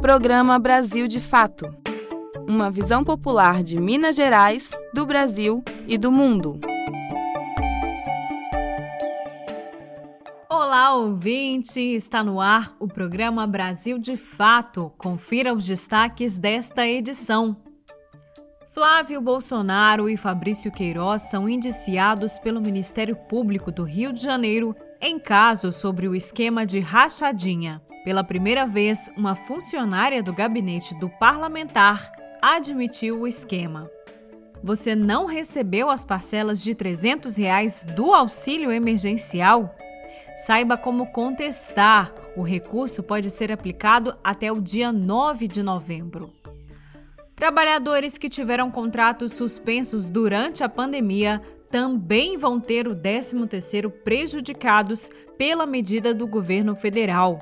Programa Brasil de Fato. Uma visão popular de Minas Gerais, do Brasil e do mundo. Olá, ouvinte! Está no ar o programa Brasil de Fato. Confira os destaques desta edição. Flávio Bolsonaro e Fabrício Queiroz são indiciados pelo Ministério Público do Rio de Janeiro em caso sobre o esquema de rachadinha. Pela primeira vez, uma funcionária do gabinete do parlamentar admitiu o esquema. Você não recebeu as parcelas de 300 reais do auxílio emergencial? Saiba como contestar. O recurso pode ser aplicado até o dia 9 de novembro. Trabalhadores que tiveram contratos suspensos durante a pandemia também vão ter o 13º prejudicados pela medida do governo federal.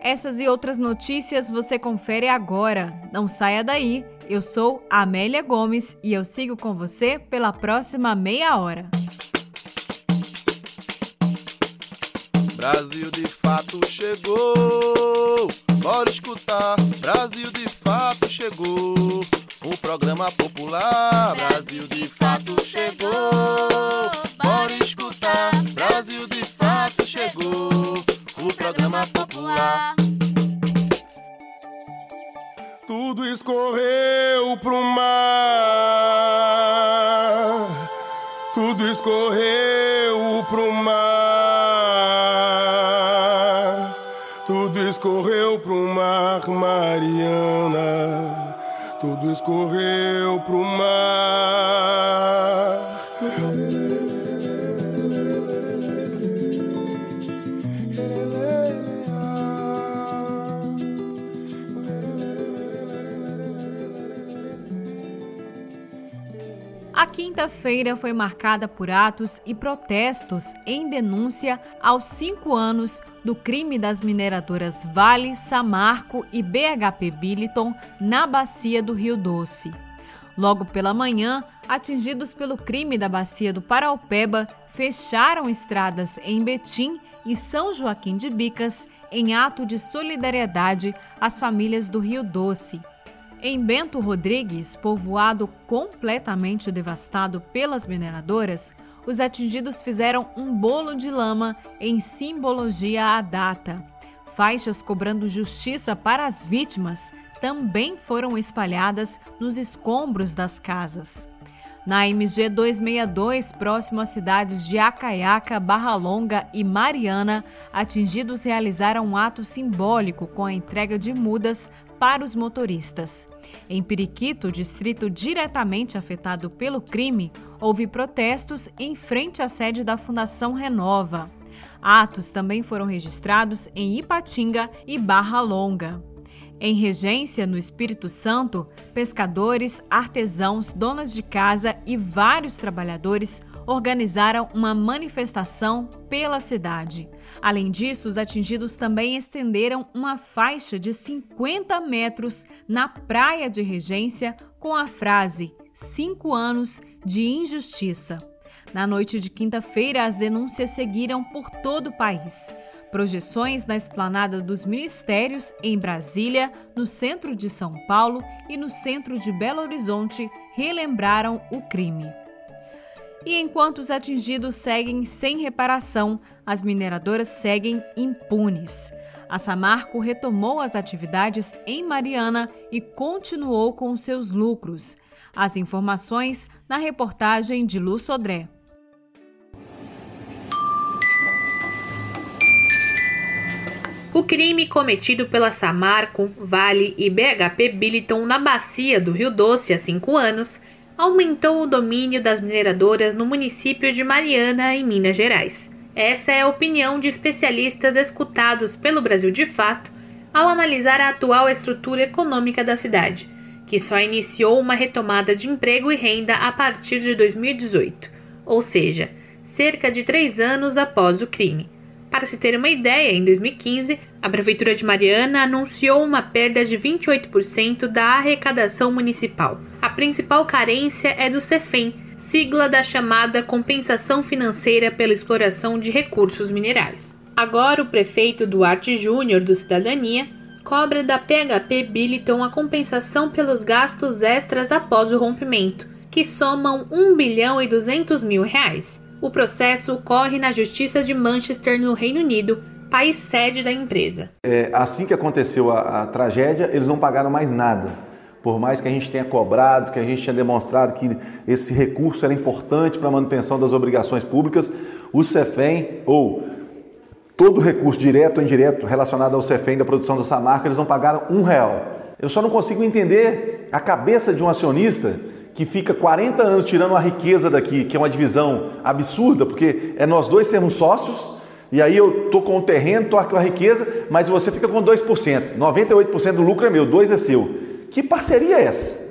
Essas e outras notícias você confere agora. Não saia daí. Eu sou Amélia Gomes e eu sigo com você pela próxima meia hora. Brasil de fato chegou. Bora escutar. Brasil de fato chegou. O programa popular. Brasil de fato chegou. Bora escutar. Brasil de fato chegou. O programa popular. Tudo escorreu pro mar. Tudo escorreu pro mar. Tudo escorreu pro mar, Mariana. Tudo escorreu pro mar. A quinta-feira foi marcada por atos e protestos em denúncia aos cinco anos do crime das mineradoras Vale, Samarco e BHP Billiton na bacia do Rio Doce. Logo pela manhã, atingidos pelo crime da bacia do Paraupeba, fecharam estradas em Betim e São Joaquim de Bicas em ato de solidariedade às famílias do Rio Doce. Em Bento Rodrigues, povoado completamente devastado pelas mineradoras, os atingidos fizeram um bolo de lama em simbologia à data. Faixas cobrando justiça para as vítimas também foram espalhadas nos escombros das casas. Na MG 262, próximo às cidades de Acaiaca, Barra Longa e Mariana, atingidos realizaram um ato simbólico com a entrega de mudas para os motoristas. Em Periquito, distrito diretamente afetado pelo crime, houve protestos em frente à sede da Fundação Renova. Atos também foram registrados em Ipatinga e Barra Longa. Em Regência, no Espírito Santo, pescadores, artesãos, donas de casa e vários trabalhadores organizaram uma manifestação pela cidade. Além disso, os atingidos também estenderam uma faixa de 50 metros na praia de Regência com a frase: Cinco anos de injustiça. Na noite de quinta-feira, as denúncias seguiram por todo o país. Projeções na esplanada dos ministérios em Brasília, no centro de São Paulo e no centro de Belo Horizonte relembraram o crime. E enquanto os atingidos seguem sem reparação, as mineradoras seguem impunes. A Samarco retomou as atividades em Mariana e continuou com seus lucros. As informações na reportagem de Lu Sodré. O crime cometido pela Samarco, Vale e BHP Billiton na bacia do Rio Doce há cinco anos aumentou o domínio das mineradoras no município de Mariana, em Minas Gerais. Essa é a opinião de especialistas escutados pelo Brasil de Fato ao analisar a atual estrutura econômica da cidade, que só iniciou uma retomada de emprego e renda a partir de 2018, ou seja, cerca de três anos após o crime. Para se ter uma ideia, em 2015, a Prefeitura de Mariana anunciou uma perda de 28% da arrecadação municipal. A principal carência é do CEFEM, sigla da chamada Compensação Financeira pela Exploração de Recursos Minerais. Agora, o prefeito Duarte Júnior, do Cidadania, cobra da PHP Billiton a compensação pelos gastos extras após o rompimento, que somam 1 bilhão e 200 mil reais. O processo ocorre na Justiça de Manchester, no Reino Unido, país sede da empresa. É, assim que aconteceu a, a tragédia, eles não pagaram mais nada. Por mais que a gente tenha cobrado, que a gente tenha demonstrado que esse recurso era importante para a manutenção das obrigações públicas, o CEFEM, ou todo recurso direto ou indireto relacionado ao CEFEM da produção dessa marca, eles não pagaram um real. Eu só não consigo entender a cabeça de um acionista que fica 40 anos tirando a riqueza daqui, que é uma divisão absurda, porque é nós dois sermos sócios, e aí eu tô com o terreno, tô com a riqueza, mas você fica com 2%. 98% do lucro é meu, 2 é seu. Que parceria é essa?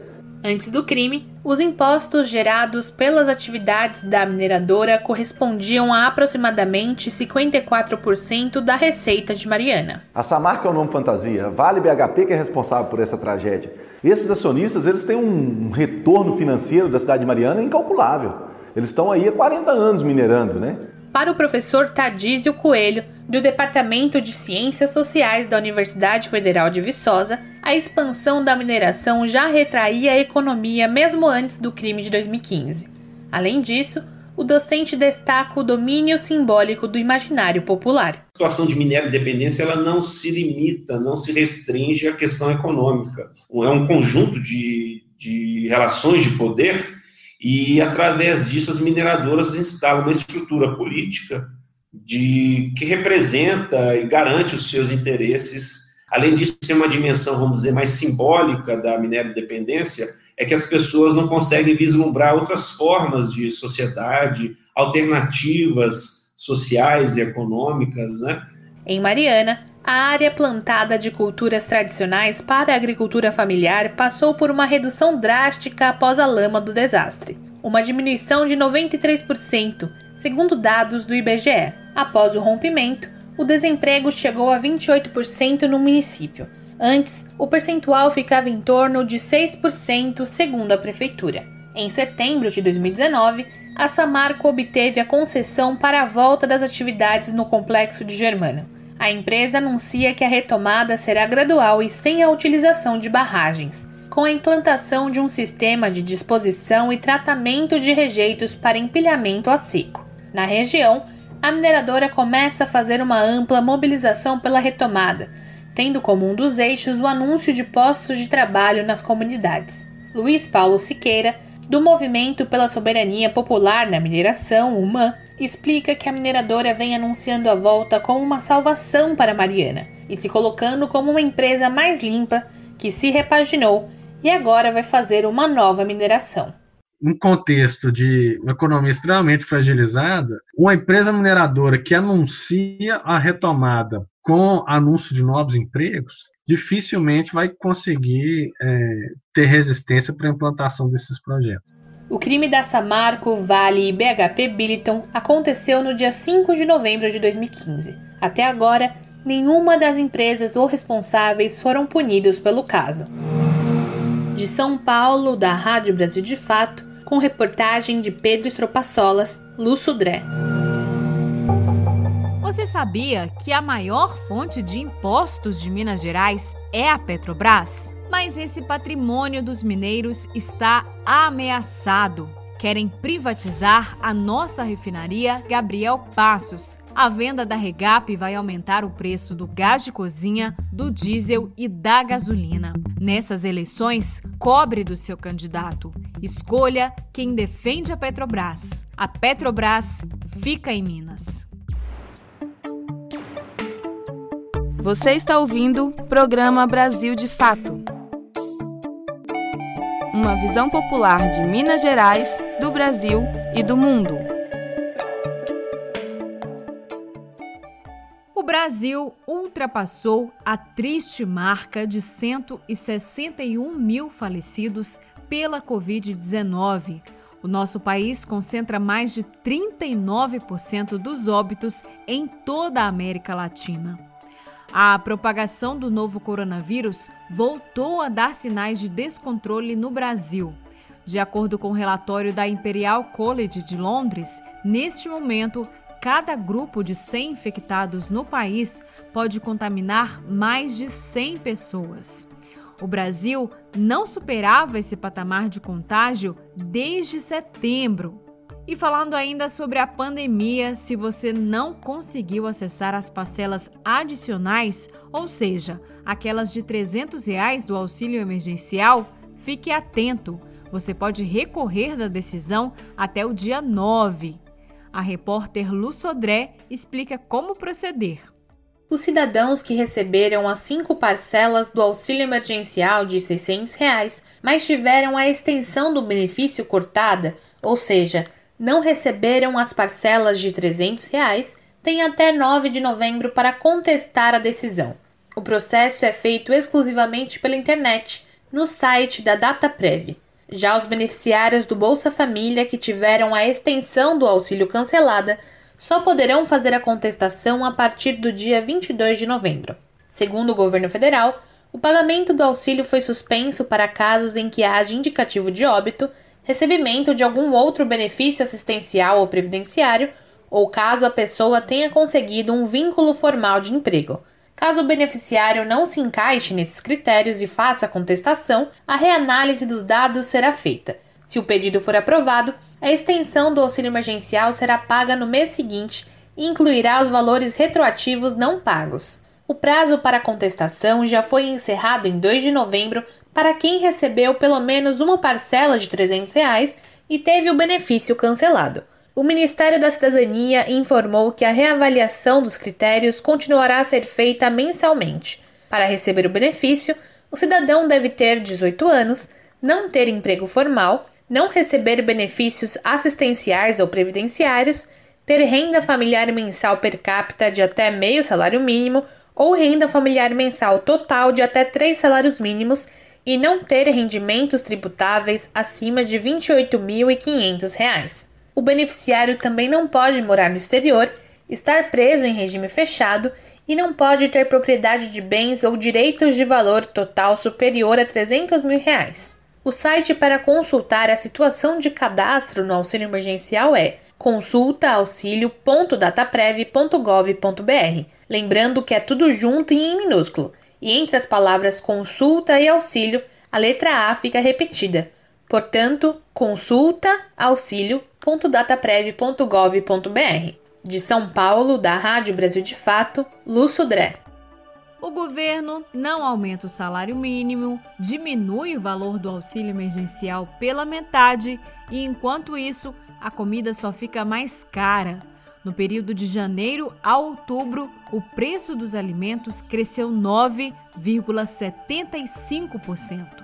Antes do crime, os impostos gerados pelas atividades da mineradora correspondiam a aproximadamente 54% da receita de Mariana. A Samarca é o nome fantasia, Vale BHP que é responsável por essa tragédia. Esses acionistas, eles têm um retorno financeiro da cidade de Mariana incalculável. Eles estão aí há 40 anos minerando, né? Para o professor Tadísio Coelho, do Departamento de Ciências Sociais da Universidade Federal de Viçosa, a expansão da mineração já retraía a economia mesmo antes do crime de 2015. Além disso, o docente destaca o domínio simbólico do imaginário popular. A situação de minério de dependência ela não se limita, não se restringe à questão econômica. É um conjunto de, de relações de poder e, através disso, as mineradoras instalam uma estrutura política de, que representa e garante os seus interesses. Além disso, tem uma dimensão, vamos dizer, mais simbólica da minério dependência, é que as pessoas não conseguem vislumbrar outras formas de sociedade, alternativas sociais e econômicas, né? Em Mariana, a área plantada de culturas tradicionais para a agricultura familiar passou por uma redução drástica após a lama do desastre, uma diminuição de 93%, segundo dados do IBGE. Após o rompimento, o desemprego chegou a 28% no município. Antes, o percentual ficava em torno de 6%, segundo a prefeitura. Em setembro de 2019, a Samarco obteve a concessão para a volta das atividades no complexo de Germana. A empresa anuncia que a retomada será gradual e sem a utilização de barragens, com a implantação de um sistema de disposição e tratamento de rejeitos para empilhamento a seco. Na região, a mineradora começa a fazer uma ampla mobilização pela retomada, tendo como um dos eixos o anúncio de postos de trabalho nas comunidades. Luiz Paulo Siqueira, do Movimento pela Soberania Popular na Mineração, UMAN, explica que a mineradora vem anunciando a volta como uma salvação para Mariana e se colocando como uma empresa mais limpa que se repaginou e agora vai fazer uma nova mineração. Um contexto de uma economia extremamente fragilizada, uma empresa mineradora que anuncia a retomada com anúncio de novos empregos, dificilmente vai conseguir é, ter resistência para a implantação desses projetos. O crime da Samarco, Vale e BHP Billiton aconteceu no dia 5 de novembro de 2015. Até agora, nenhuma das empresas ou responsáveis foram punidos pelo caso. De São Paulo, da Rádio Brasil de Fato, com reportagem de Pedro Estropaçolas, Lúcio Dré. Você sabia que a maior fonte de impostos de Minas Gerais é a Petrobras? Mas esse patrimônio dos mineiros está ameaçado. Querem privatizar a nossa refinaria Gabriel Passos. A venda da Regap vai aumentar o preço do gás de cozinha, do diesel e da gasolina. Nessas eleições, cobre do seu candidato. Escolha quem defende a Petrobras. A Petrobras fica em Minas. Você está ouvindo o programa Brasil de Fato. Uma visão popular de Minas Gerais, do Brasil e do mundo. O Brasil ultrapassou a triste marca de 161 mil falecidos pela Covid-19. O nosso país concentra mais de 39% dos óbitos em toda a América Latina. A propagação do novo coronavírus voltou a dar sinais de descontrole no Brasil. De acordo com o relatório da Imperial College de Londres, neste momento, cada grupo de 100 infectados no país pode contaminar mais de 100 pessoas. O Brasil não superava esse patamar de contágio desde setembro. E falando ainda sobre a pandemia, se você não conseguiu acessar as parcelas adicionais, ou seja, aquelas de 300 reais do auxílio emergencial, fique atento. Você pode recorrer da decisão até o dia 9. A repórter Lu Sodré explica como proceder. Os cidadãos que receberam as cinco parcelas do auxílio emergencial de 600 reais, mas tiveram a extensão do benefício cortada, ou seja, não receberam as parcelas de 300 reais, têm até 9 de novembro para contestar a decisão. O processo é feito exclusivamente pela internet, no site da DataPrev. Já os beneficiários do Bolsa Família que tiveram a extensão do auxílio cancelada só poderão fazer a contestação a partir do dia 22 de novembro. Segundo o governo federal, o pagamento do auxílio foi suspenso para casos em que haja indicativo de óbito recebimento de algum outro benefício assistencial ou previdenciário, ou caso a pessoa tenha conseguido um vínculo formal de emprego. Caso o beneficiário não se encaixe nesses critérios e faça contestação, a reanálise dos dados será feita. Se o pedido for aprovado, a extensão do auxílio emergencial será paga no mês seguinte e incluirá os valores retroativos não pagos. O prazo para contestação já foi encerrado em 2 de novembro para quem recebeu pelo menos uma parcela de 300 reais e teve o benefício cancelado. O Ministério da Cidadania informou que a reavaliação dos critérios continuará a ser feita mensalmente. Para receber o benefício, o cidadão deve ter 18 anos, não ter emprego formal, não receber benefícios assistenciais ou previdenciários, ter renda familiar mensal per capita de até meio salário mínimo ou renda familiar mensal total de até três salários mínimos e não ter rendimentos tributáveis acima de R$ 28.500. O beneficiário também não pode morar no exterior, estar preso em regime fechado e não pode ter propriedade de bens ou direitos de valor total superior a 300 mil reais. O site para consultar a situação de cadastro no auxílio emergencial é consultaauxilio.dataprev.gov.br. Lembrando que é tudo junto e em minúsculo e entre as palavras consulta e auxílio, a letra A fica repetida. Portanto, consulta auxílio.dataprev.gov.br. De São Paulo, da Rádio Brasil de Fato, Lúcio Dré. O governo não aumenta o salário mínimo, diminui o valor do auxílio emergencial pela metade e, enquanto isso, a comida só fica mais cara. No período de janeiro a outubro, o preço dos alimentos cresceu 9,75%.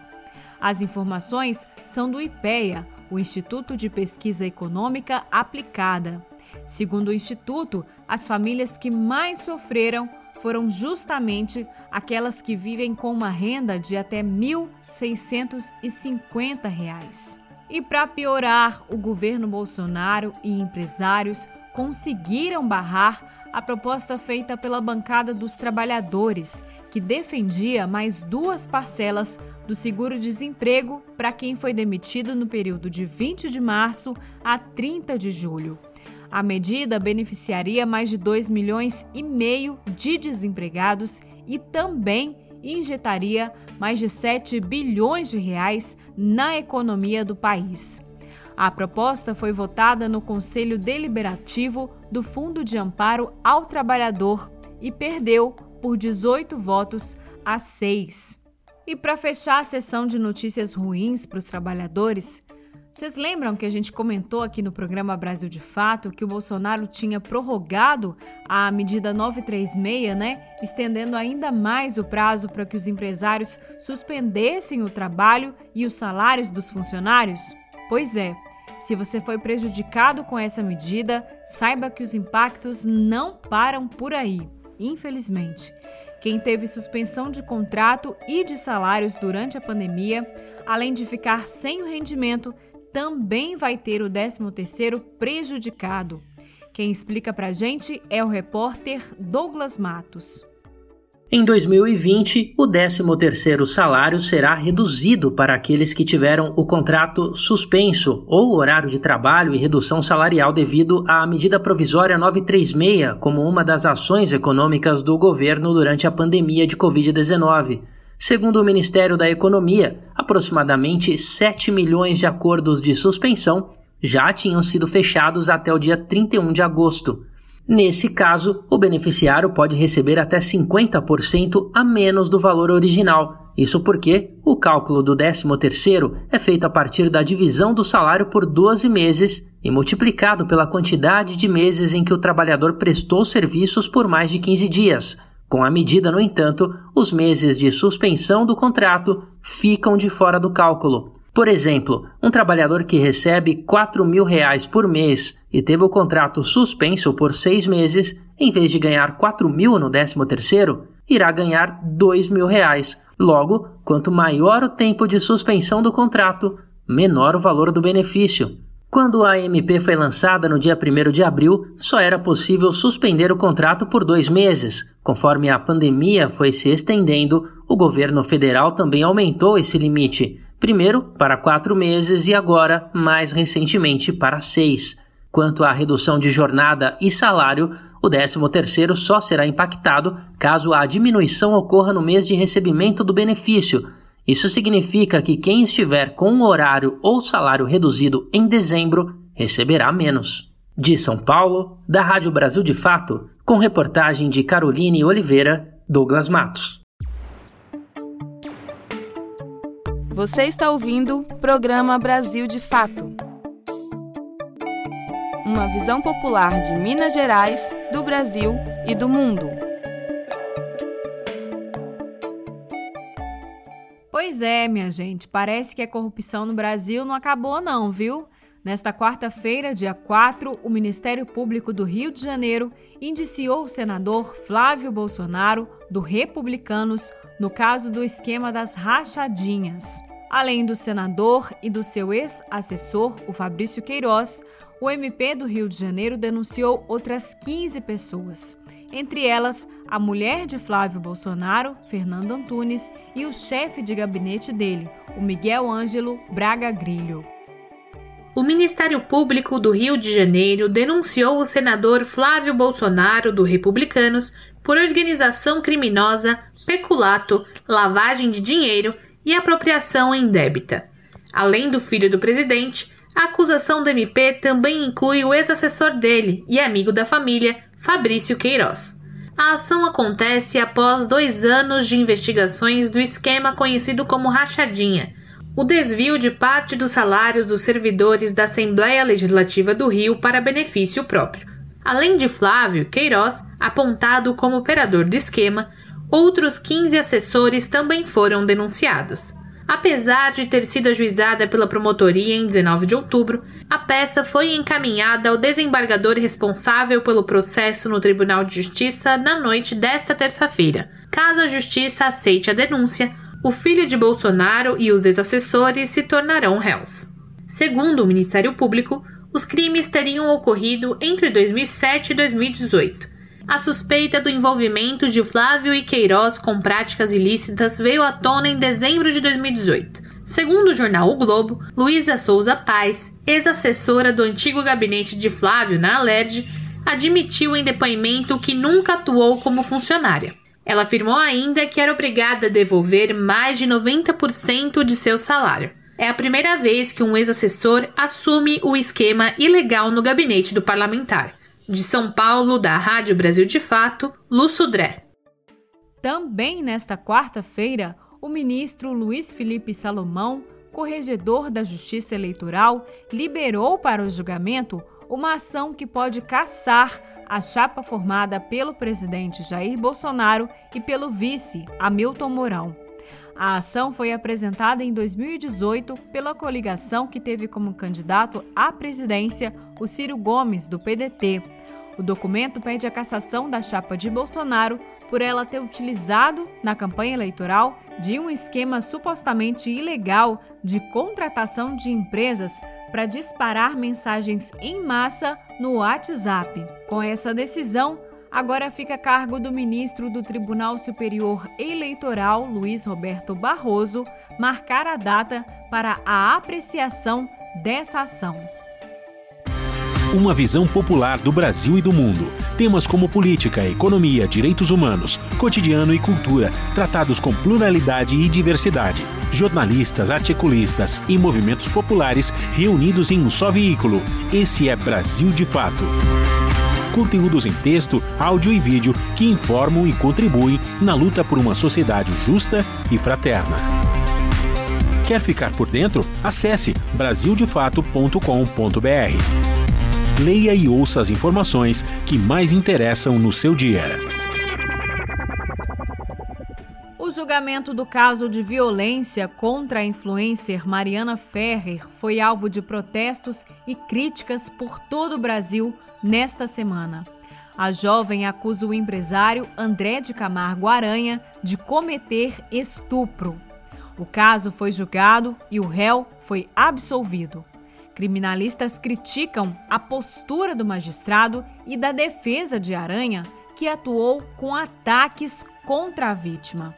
As informações são do IPEA, o Instituto de Pesquisa Econômica Aplicada. Segundo o Instituto, as famílias que mais sofreram foram justamente aquelas que vivem com uma renda de até R$ 1.650. E para piorar, o governo Bolsonaro e empresários conseguiram barrar a proposta feita pela bancada dos trabalhadores, que defendia mais duas parcelas do seguro-desemprego para quem foi demitido no período de 20 de março a 30 de julho. A medida beneficiaria mais de 2 milhões e meio de desempregados e também injetaria mais de 7 bilhões de reais na economia do país. A proposta foi votada no Conselho Deliberativo do Fundo de Amparo ao Trabalhador e perdeu por 18 votos a 6. E para fechar a sessão de notícias ruins para os trabalhadores, vocês lembram que a gente comentou aqui no programa Brasil de Fato que o Bolsonaro tinha prorrogado a medida 936, né? Estendendo ainda mais o prazo para que os empresários suspendessem o trabalho e os salários dos funcionários? Pois é, se você foi prejudicado com essa medida, saiba que os impactos não param por aí, infelizmente. Quem teve suspensão de contrato e de salários durante a pandemia, além de ficar sem o rendimento, também vai ter o 13º prejudicado. Quem explica pra gente é o repórter Douglas Matos. Em 2020, o 13º salário será reduzido para aqueles que tiveram o contrato suspenso ou horário de trabalho e redução salarial devido à medida provisória 936 como uma das ações econômicas do governo durante a pandemia de Covid-19. Segundo o Ministério da Economia, aproximadamente 7 milhões de acordos de suspensão já tinham sido fechados até o dia 31 de agosto. Nesse caso, o beneficiário pode receber até 50% a menos do valor original. Isso porque o cálculo do 13º é feito a partir da divisão do salário por 12 meses e multiplicado pela quantidade de meses em que o trabalhador prestou serviços por mais de 15 dias. Com a medida, no entanto, os meses de suspensão do contrato ficam de fora do cálculo. Por exemplo, um trabalhador que recebe 4 mil reais por mês e teve o contrato suspenso por seis meses, em vez de ganhar 4 mil no 13 terceiro, irá ganhar 2 mil reais. Logo, quanto maior o tempo de suspensão do contrato, menor o valor do benefício. Quando a MP foi lançada no dia 1 de abril, só era possível suspender o contrato por dois meses. Conforme a pandemia foi se estendendo, o governo federal também aumentou esse limite primeiro para quatro meses e agora, mais recentemente, para seis. Quanto à redução de jornada e salário, o 13º só será impactado caso a diminuição ocorra no mês de recebimento do benefício. Isso significa que quem estiver com um horário ou salário reduzido em dezembro receberá menos. De São Paulo, da Rádio Brasil de Fato, com reportagem de Caroline Oliveira, Douglas Matos. Você está ouvindo programa Brasil de Fato. Uma visão popular de Minas Gerais, do Brasil e do mundo. Pois é, minha gente, parece que a corrupção no Brasil não acabou não, viu? Nesta quarta-feira, dia 4, o Ministério Público do Rio de Janeiro indiciou o senador Flávio Bolsonaro, do Republicanos, no caso do esquema das rachadinhas. Além do senador e do seu ex-assessor, o Fabrício Queiroz, o MP do Rio de Janeiro denunciou outras 15 pessoas. Entre elas, a mulher de Flávio Bolsonaro, Fernando Antunes, e o chefe de gabinete dele, o Miguel Ângelo Braga Grilho. O Ministério Público do Rio de Janeiro denunciou o senador Flávio Bolsonaro, do Republicanos, por organização criminosa, peculato, lavagem de dinheiro e apropriação indébita. Além do filho do presidente, a acusação do MP também inclui o ex-assessor dele e amigo da família, Fabrício Queiroz. A ação acontece após dois anos de investigações do esquema conhecido como Rachadinha, o desvio de parte dos salários dos servidores da Assembleia Legislativa do Rio para benefício próprio. Além de Flávio Queiroz, apontado como operador do esquema, Outros 15 assessores também foram denunciados. Apesar de ter sido ajuizada pela promotoria em 19 de outubro, a peça foi encaminhada ao desembargador responsável pelo processo no Tribunal de Justiça na noite desta terça-feira. Caso a Justiça aceite a denúncia, o filho de Bolsonaro e os ex-assessores se tornarão réus. Segundo o Ministério Público, os crimes teriam ocorrido entre 2007 e 2018 a suspeita do envolvimento de Flávio e Queiroz com práticas ilícitas veio à tona em dezembro de 2018. Segundo o jornal O Globo, Luísa Souza Paz, ex-assessora do antigo gabinete de Flávio na Alerj, admitiu em depoimento que nunca atuou como funcionária. Ela afirmou ainda que era obrigada a devolver mais de 90% de seu salário. É a primeira vez que um ex-assessor assume o esquema ilegal no gabinete do parlamentar. De São Paulo, da Rádio Brasil de Fato, Lu Sudré. Também nesta quarta-feira, o ministro Luiz Felipe Salomão, corregedor da Justiça Eleitoral, liberou para o julgamento uma ação que pode caçar a chapa formada pelo presidente Jair Bolsonaro e pelo vice Hamilton Mourão. A ação foi apresentada em 2018 pela coligação que teve como candidato à presidência o Ciro Gomes, do PDT. O documento pede a cassação da chapa de Bolsonaro por ela ter utilizado, na campanha eleitoral, de um esquema supostamente ilegal de contratação de empresas para disparar mensagens em massa no WhatsApp. Com essa decisão, agora fica a cargo do ministro do Tribunal Superior Eleitoral, Luiz Roberto Barroso, marcar a data para a apreciação dessa ação. Uma visão popular do Brasil e do mundo. Temas como política, economia, direitos humanos, cotidiano e cultura, tratados com pluralidade e diversidade. Jornalistas, articulistas e movimentos populares reunidos em um só veículo. Esse é Brasil de Fato conteúdos em texto, áudio e vídeo que informam e contribuem na luta por uma sociedade justa e fraterna. Quer ficar por dentro? Acesse brasildefato.com.br. Leia e ouça as informações que mais interessam no seu dia. O julgamento do caso de violência contra a influencer Mariana Ferrer foi alvo de protestos e críticas por todo o Brasil nesta semana. A jovem acusa o empresário André de Camargo Aranha de cometer estupro. O caso foi julgado e o réu foi absolvido. Criminalistas criticam a postura do magistrado e da defesa de Aranha, que atuou com ataques contra a vítima.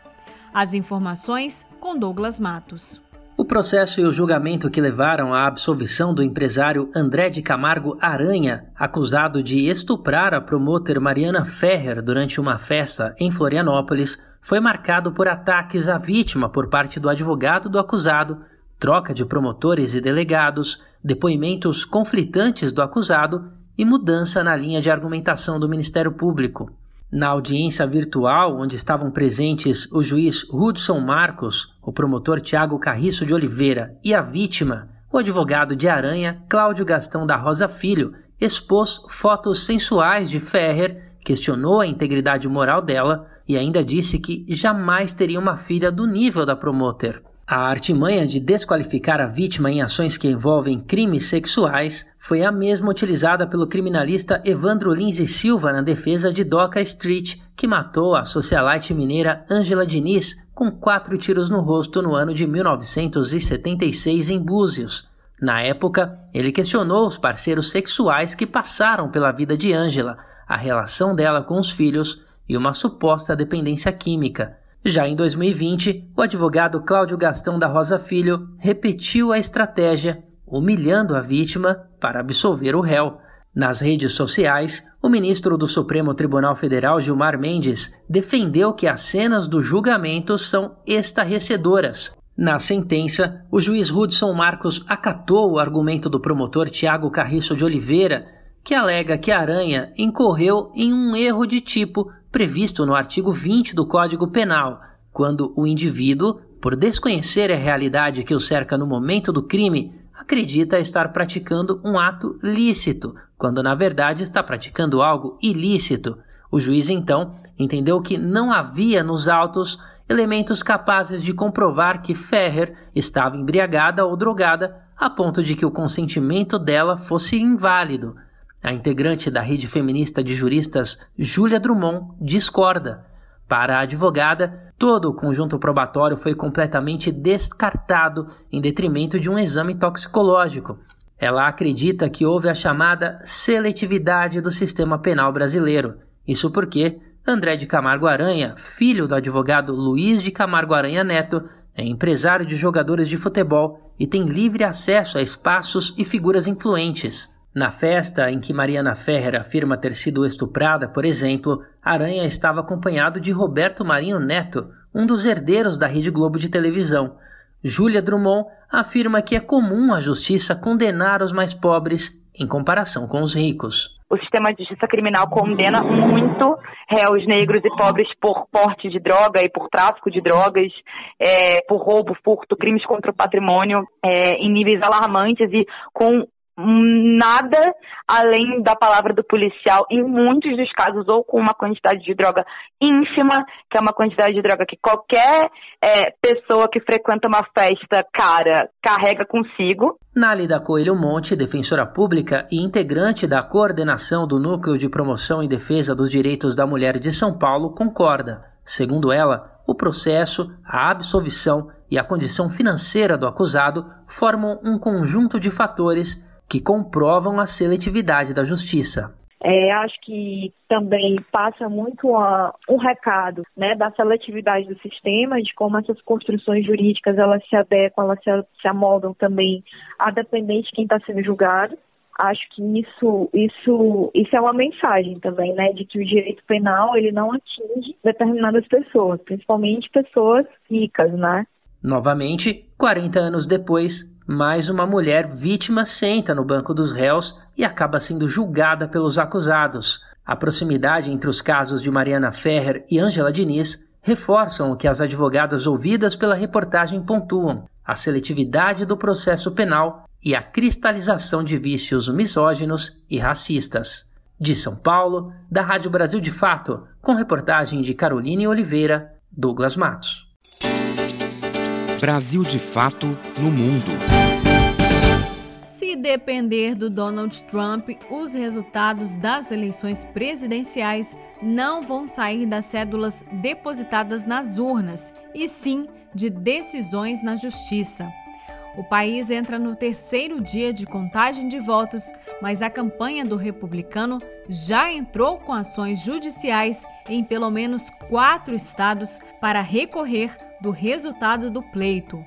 As informações com Douglas Matos. O processo e o julgamento que levaram à absolvição do empresário André de Camargo Aranha, acusado de estuprar a promotor Mariana Ferrer durante uma festa em Florianópolis, foi marcado por ataques à vítima por parte do advogado do acusado, troca de promotores e delegados, depoimentos conflitantes do acusado e mudança na linha de argumentação do Ministério Público. Na audiência virtual, onde estavam presentes o juiz Hudson Marcos, o promotor Tiago Carriço de Oliveira e a vítima, o advogado de Aranha, Cláudio Gastão da Rosa Filho, expôs fotos sensuais de Ferrer, questionou a integridade moral dela e ainda disse que jamais teria uma filha do nível da promoter. A artimanha de desqualificar a vítima em ações que envolvem crimes sexuais foi a mesma utilizada pelo criminalista Evandro Lins e Silva na defesa de Doca Street, que matou a socialite mineira Ângela Diniz com quatro tiros no rosto no ano de 1976 em Búzios. Na época, ele questionou os parceiros sexuais que passaram pela vida de Ângela, a relação dela com os filhos e uma suposta dependência química. Já em 2020, o advogado Cláudio Gastão da Rosa Filho repetiu a estratégia, humilhando a vítima para absolver o réu. Nas redes sociais, o ministro do Supremo Tribunal Federal, Gilmar Mendes, defendeu que as cenas do julgamento são estarrecedoras. Na sentença, o juiz Hudson Marcos acatou o argumento do promotor Tiago Carriço de Oliveira, que alega que a Aranha incorreu em um erro de tipo previsto no artigo 20 do Código Penal, quando o indivíduo, por desconhecer a realidade que o cerca no momento do crime, acredita estar praticando um ato lícito, quando na verdade está praticando algo ilícito. O juiz então entendeu que não havia nos autos elementos capazes de comprovar que Ferrer estava embriagada ou drogada a ponto de que o consentimento dela fosse inválido. A integrante da rede feminista de juristas Júlia Drummond discorda. Para a advogada, todo o conjunto probatório foi completamente descartado em detrimento de um exame toxicológico. Ela acredita que houve a chamada seletividade do sistema penal brasileiro. Isso porque André de Camargo Aranha, filho do advogado Luiz de Camargo Aranha Neto, é empresário de jogadores de futebol e tem livre acesso a espaços e figuras influentes. Na festa em que Mariana Ferrer afirma ter sido estuprada, por exemplo, Aranha estava acompanhado de Roberto Marinho Neto, um dos herdeiros da Rede Globo de televisão. Júlia Drummond afirma que é comum a justiça condenar os mais pobres em comparação com os ricos. O sistema de justiça criminal condena muito réus negros e pobres por porte de droga e por tráfico de drogas, é, por roubo, furto, crimes contra o patrimônio é, em níveis alarmantes e com nada além da palavra do policial, em muitos dos casos, ou com uma quantidade de droga ínfima, que é uma quantidade de droga que qualquer é, pessoa que frequenta uma festa cara carrega consigo. Nálida Coelho Monte, defensora pública e integrante da coordenação do Núcleo de Promoção e Defesa dos Direitos da Mulher de São Paulo, concorda. Segundo ela, o processo, a absolvição e a condição financeira do acusado formam um conjunto de fatores que comprovam a seletividade da justiça. É, acho que também passa muito a, um recado né, da seletividade do sistema, de como essas construções jurídicas elas se adequam, elas se, se amoldam também a dependente de quem está sendo julgado. Acho que isso, isso, isso é uma mensagem também, né, de que o direito penal ele não atinge determinadas pessoas, principalmente pessoas ricas, né? Novamente, 40 anos depois, mais uma mulher vítima senta no banco dos réus e acaba sendo julgada pelos acusados. A proximidade entre os casos de Mariana Ferrer e Ângela Diniz reforçam o que as advogadas ouvidas pela reportagem pontuam: a seletividade do processo penal e a cristalização de vícios misóginos e racistas. De São Paulo, da Rádio Brasil de Fato, com reportagem de Caroline Oliveira, Douglas Matos. Brasil de Fato no Mundo. Depender do Donald Trump, os resultados das eleições presidenciais não vão sair das cédulas depositadas nas urnas, e sim de decisões na justiça. O país entra no terceiro dia de contagem de votos, mas a campanha do republicano já entrou com ações judiciais em pelo menos quatro estados para recorrer do resultado do pleito.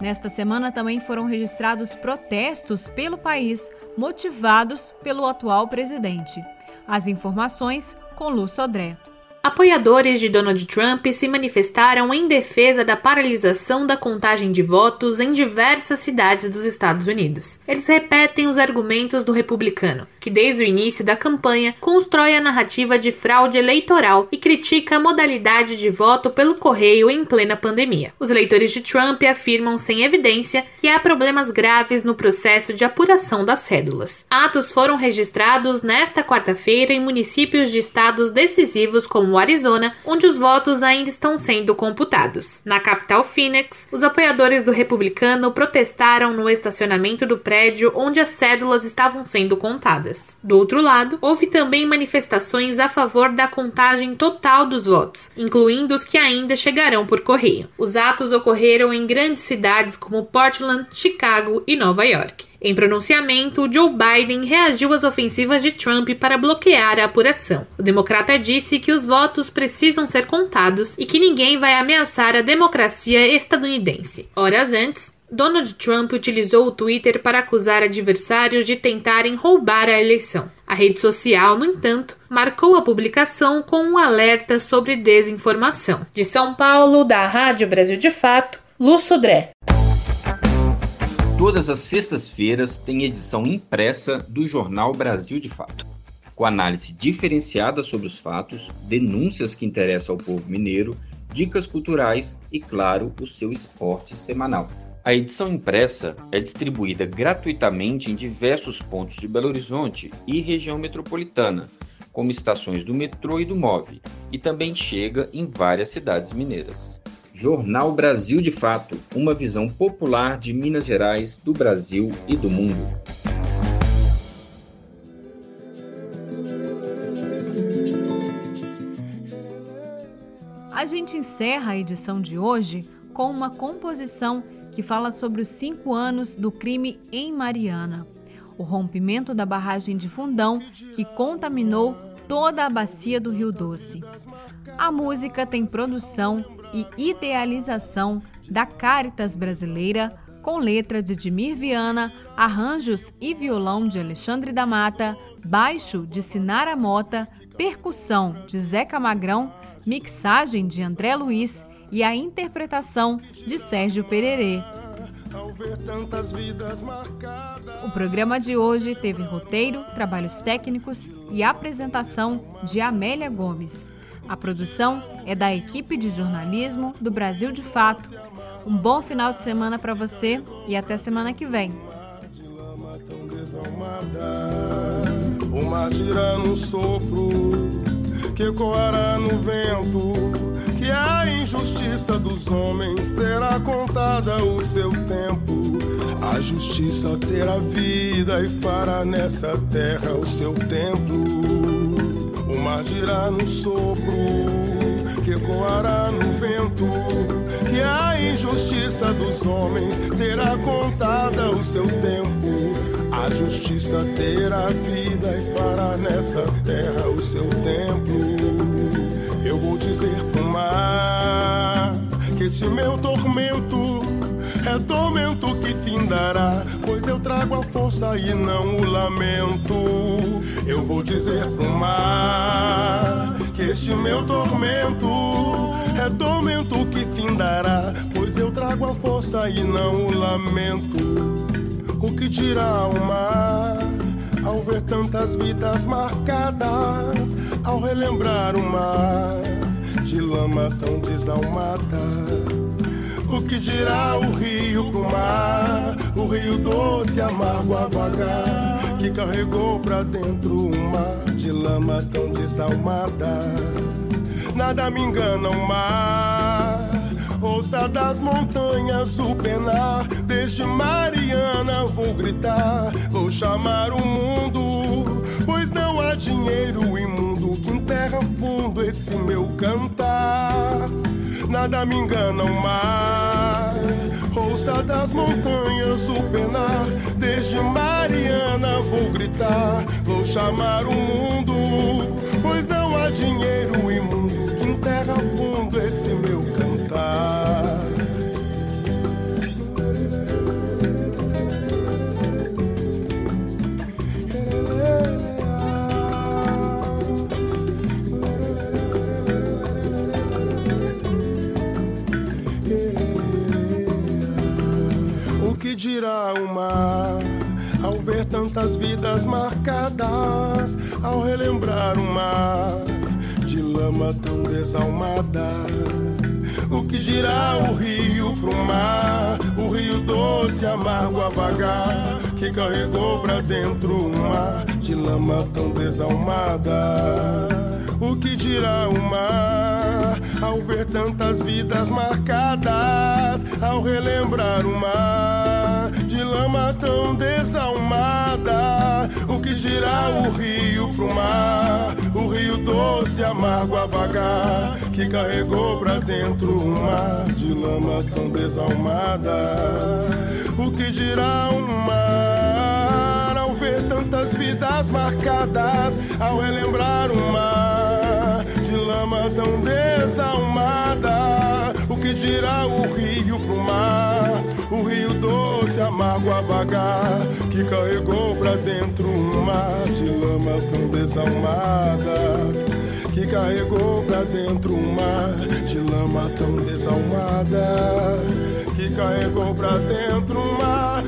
Nesta semana também foram registrados protestos pelo país motivados pelo atual presidente. As informações com Lu Sodré. Apoiadores de Donald Trump se manifestaram em defesa da paralisação da contagem de votos em diversas cidades dos Estados Unidos. Eles repetem os argumentos do republicano, que desde o início da campanha constrói a narrativa de fraude eleitoral e critica a modalidade de voto pelo correio em plena pandemia. Os eleitores de Trump afirmam sem evidência que há problemas graves no processo de apuração das cédulas. Atos foram registrados nesta quarta-feira em municípios de estados decisivos como como Arizona, onde os votos ainda estão sendo computados. Na capital Phoenix, os apoiadores do republicano protestaram no estacionamento do prédio onde as cédulas estavam sendo contadas. Do outro lado, houve também manifestações a favor da contagem total dos votos, incluindo os que ainda chegarão por correio. Os atos ocorreram em grandes cidades como Portland, Chicago e Nova York. Em pronunciamento, Joe Biden reagiu às ofensivas de Trump para bloquear a apuração. O democrata disse que os votos precisam ser contados e que ninguém vai ameaçar a democracia estadunidense. Horas antes, Donald Trump utilizou o Twitter para acusar adversários de tentarem roubar a eleição. A rede social, no entanto, marcou a publicação com um alerta sobre desinformação. De São Paulo, da Rádio Brasil de Fato, Lu Sodré. Todas as sextas-feiras tem edição impressa do jornal Brasil de Fato, com análise diferenciada sobre os fatos, denúncias que interessam ao povo mineiro, dicas culturais e, claro, o seu esporte semanal. A edição impressa é distribuída gratuitamente em diversos pontos de Belo Horizonte e região metropolitana, como estações do metrô e do MOV, e também chega em várias cidades mineiras. Jornal Brasil de Fato, uma visão popular de Minas Gerais, do Brasil e do mundo. A gente encerra a edição de hoje com uma composição que fala sobre os cinco anos do crime em Mariana, o rompimento da barragem de Fundão que contaminou toda a bacia do Rio Doce. A música tem produção e idealização da Caritas Brasileira, com letra de Dimir Viana, arranjos e violão de Alexandre da Mata, baixo de Sinara Mota, percussão de Zeca Magrão, mixagem de André Luiz e a interpretação de Sérgio Pererê. O programa de hoje teve roteiro, trabalhos técnicos e apresentação de Amélia Gomes. A produção é da equipe de jornalismo do Brasil de Fato. Um bom final de semana para você e até semana que vem. Uma gira no sopro que coará no vento que a injustiça dos homens terá contada o seu tempo. A justiça terá vida e fará nessa terra o seu templo mar girar no sopro, que coará no vento, que a injustiça dos homens terá contada o seu tempo. A justiça terá vida e fará nessa terra o seu templo. Eu vou dizer pro mar que esse meu tormento é tormento que findará, pois eu trago a força e não o lamento. Eu vou dizer pro mar que este meu tormento é tormento que findará, pois eu trago a força e não o lamento. O que dirá o mar ao ver tantas vidas marcadas, ao relembrar o mar de lama tão desalmada? O que dirá o rio pro mar? O rio doce, amargo a vagar, que carregou pra dentro um mar de lama tão desalmada. Nada me engana o mar. Ouça das montanhas o penar, desde Mariana vou gritar, vou chamar o mundo, pois não há dinheiro imundo que enterra fundo esse meu cantar. Nada me engana o mar. Ouça das montanhas o penar, desde Mariana vou gritar, vou chamar o mundo, mar ao ver tantas vidas marcadas, ao relembrar o mar de lama tão desalmada? O que dirá o rio pro mar, o rio doce, amargo a vagar, que carregou pra dentro um mar de lama tão desalmada? O que dirá o mar ao ver tantas vidas marcadas, ao relembrar o mar lama tão desalmada? O que dirá o rio pro mar, o rio doce, amargo a vagar, que carregou pra dentro um mar de lama tão desalmada? O que dirá o mar ao ver tantas vidas marcadas, ao relembrar o mar de lama tão desalmada. Que dirá o rio pro mar? O rio doce, amargo a vagar, que carregou pra dentro um mar de lama tão desalmada. Que carregou pra dentro um mar de lama tão desalmada. Que carregou pra dentro um mar